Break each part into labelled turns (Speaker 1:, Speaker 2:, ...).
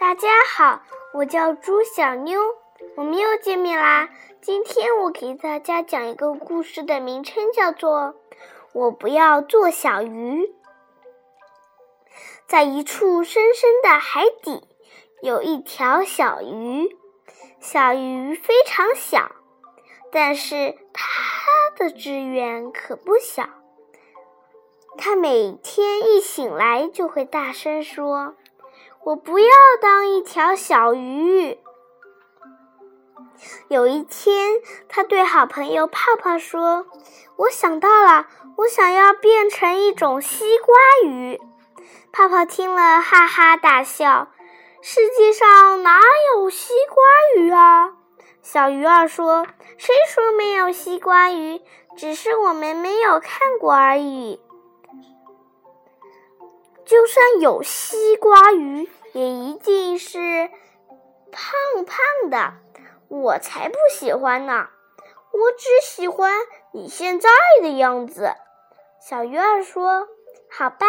Speaker 1: 大家好，我叫朱小妞，我们又见面啦。今天我给大家讲一个故事的名称叫做《我不要做小鱼》。在一处深深的海底，有一条小鱼。小鱼非常小，但是它的志愿可不小。它每天一醒来就会大声说：“我不要当一条小鱼。”有一天，他对好朋友泡泡说：“我想到了，我想要变成一种西瓜鱼。”泡泡听了，哈哈大笑：“世界上哪有西瓜鱼啊？”小鱼儿说：“谁说没有西瓜鱼？只是我们没有看过而已。就算有西瓜鱼，也一定是胖胖的。”我才不喜欢呢！我只喜欢你现在的样子。小鱼儿说：“好吧，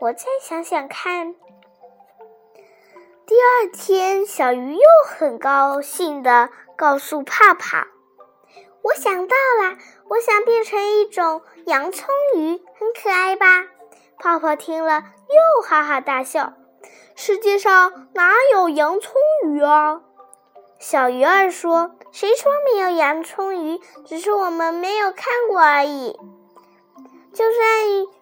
Speaker 1: 我再想想看。”第二天，小鱼又很高兴地告诉泡泡：“我想到了，我想变成一种洋葱鱼，很可爱吧？”泡泡听了又哈哈大笑：“世界上哪有洋葱鱼啊？”小鱼儿说：“谁说没有洋葱鱼？只是我们没有看过而已。就算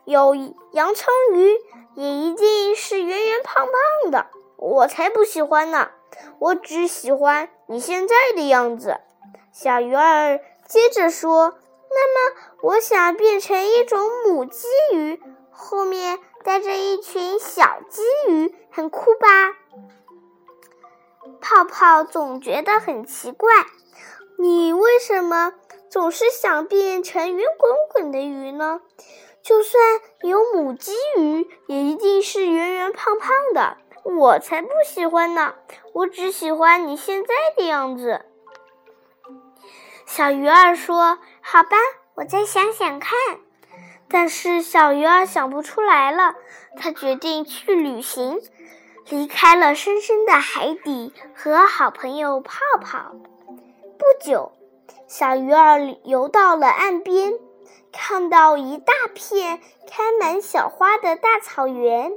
Speaker 1: 有洋葱鱼，也一定是圆圆胖胖的。我才不喜欢呢！我只喜欢你现在的样子。”小鱼儿接着说：“那么，我想变成一种母鲫鱼，后面带着一群小鲫鱼，很酷吧？”泡泡总觉得很奇怪，你为什么总是想变成圆滚滚的鱼呢？就算有母鲫鱼，也一定是圆圆胖胖的。我才不喜欢呢！我只喜欢你现在的样子。小鱼儿说：“好吧，我再想想看。”但是小鱼儿想不出来了，他决定去旅行。离开了深深的海底，和好朋友泡泡。不久，小鱼儿游到了岸边，看到一大片开满小花的大草原。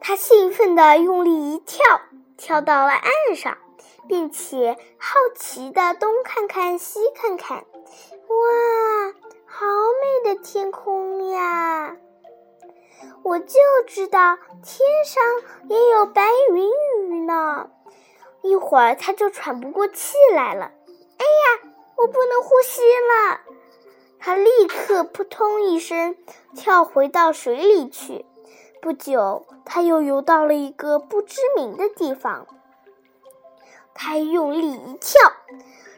Speaker 1: 他兴奋地用力一跳，跳到了岸上，并且好奇地东看看西看看。哇，我就知道天上也有白云鱼呢。一会儿他就喘不过气来了。哎呀，我不能呼吸了！他立刻扑通一声跳回到水里去。不久，他又游到了一个不知名的地方。他用力一跳，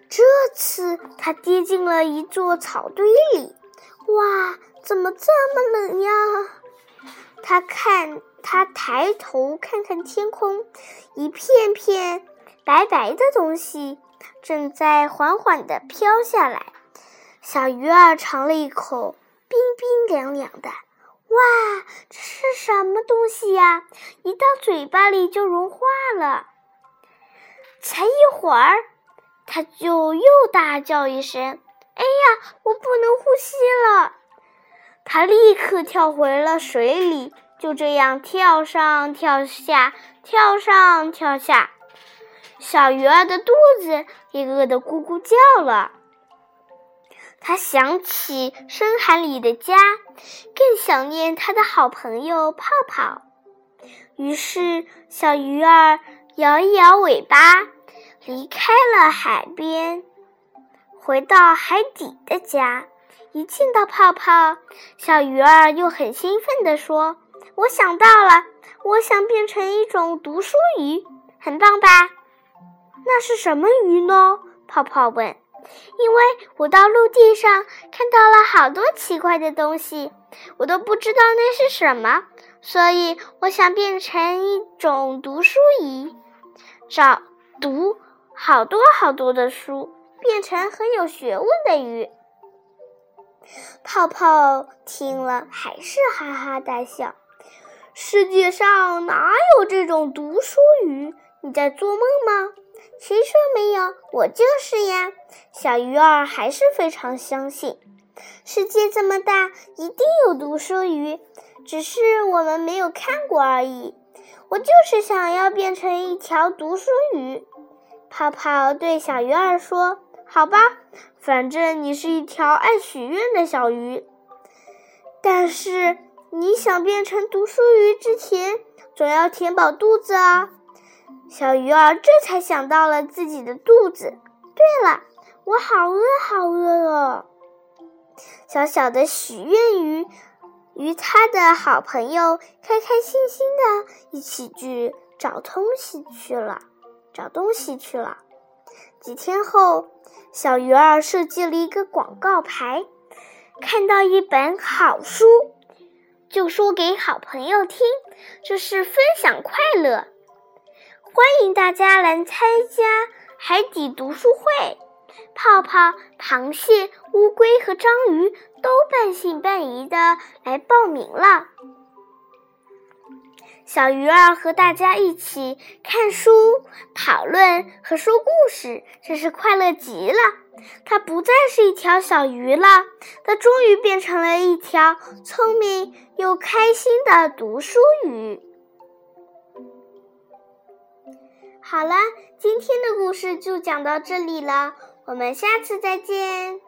Speaker 1: 这次他跌进了一座草堆里。哇，怎么这么冷呀？他看，他抬头看看天空，一片片白白的东西正在缓缓地飘下来。小鱼儿尝了一口，冰冰凉凉的。哇，这是什么东西呀？一到嘴巴里就融化了。才一会儿，他就又大叫一声：“哎呀，我不能呼吸了！”他立刻跳回了水里，就这样跳上跳下，跳上跳下。小鱼儿的肚子也饿得咕咕叫了。他想起深海里的家，更想念他的好朋友泡泡。于是，小鱼儿摇一摇尾巴，离开了海边，回到海底的家。一见到泡泡，小鱼儿又很兴奋地说：“我想到了，我想变成一种读书鱼，很棒吧？”“那是什么鱼呢？”泡泡问。“因为我到陆地上看到了好多奇怪的东西，我都不知道那是什么，所以我想变成一种读书鱼，找读好多好多的书，变成很有学问的鱼。”泡泡听了，还是哈哈大笑。世界上哪有这种读书鱼？你在做梦吗？谁说没有？我就是呀！小鱼儿还是非常相信，世界这么大，一定有读书鱼，只是我们没有看过而已。我就是想要变成一条读书鱼。泡泡对小鱼儿说：“好吧，反正你是一条爱许愿的小鱼。但是你想变成读书鱼之前，总要填饱肚子啊。”小鱼儿这才想到了自己的肚子。对了，我好饿，好饿哦！小小的许愿鱼与他的好朋友开开心心的一起去找东西去了。找东西去了。几天后，小鱼儿设计了一个广告牌，看到一本好书，就说给好朋友听，这是分享快乐。欢迎大家来参加海底读书会，泡泡、螃蟹、乌龟和章鱼都半信半疑的来报名了。小鱼儿和大家一起看书、讨论和说故事，真是快乐极了。它不再是一条小鱼了，它终于变成了一条聪明又开心的读书鱼。好了，今天的故事就讲到这里了，我们下次再见。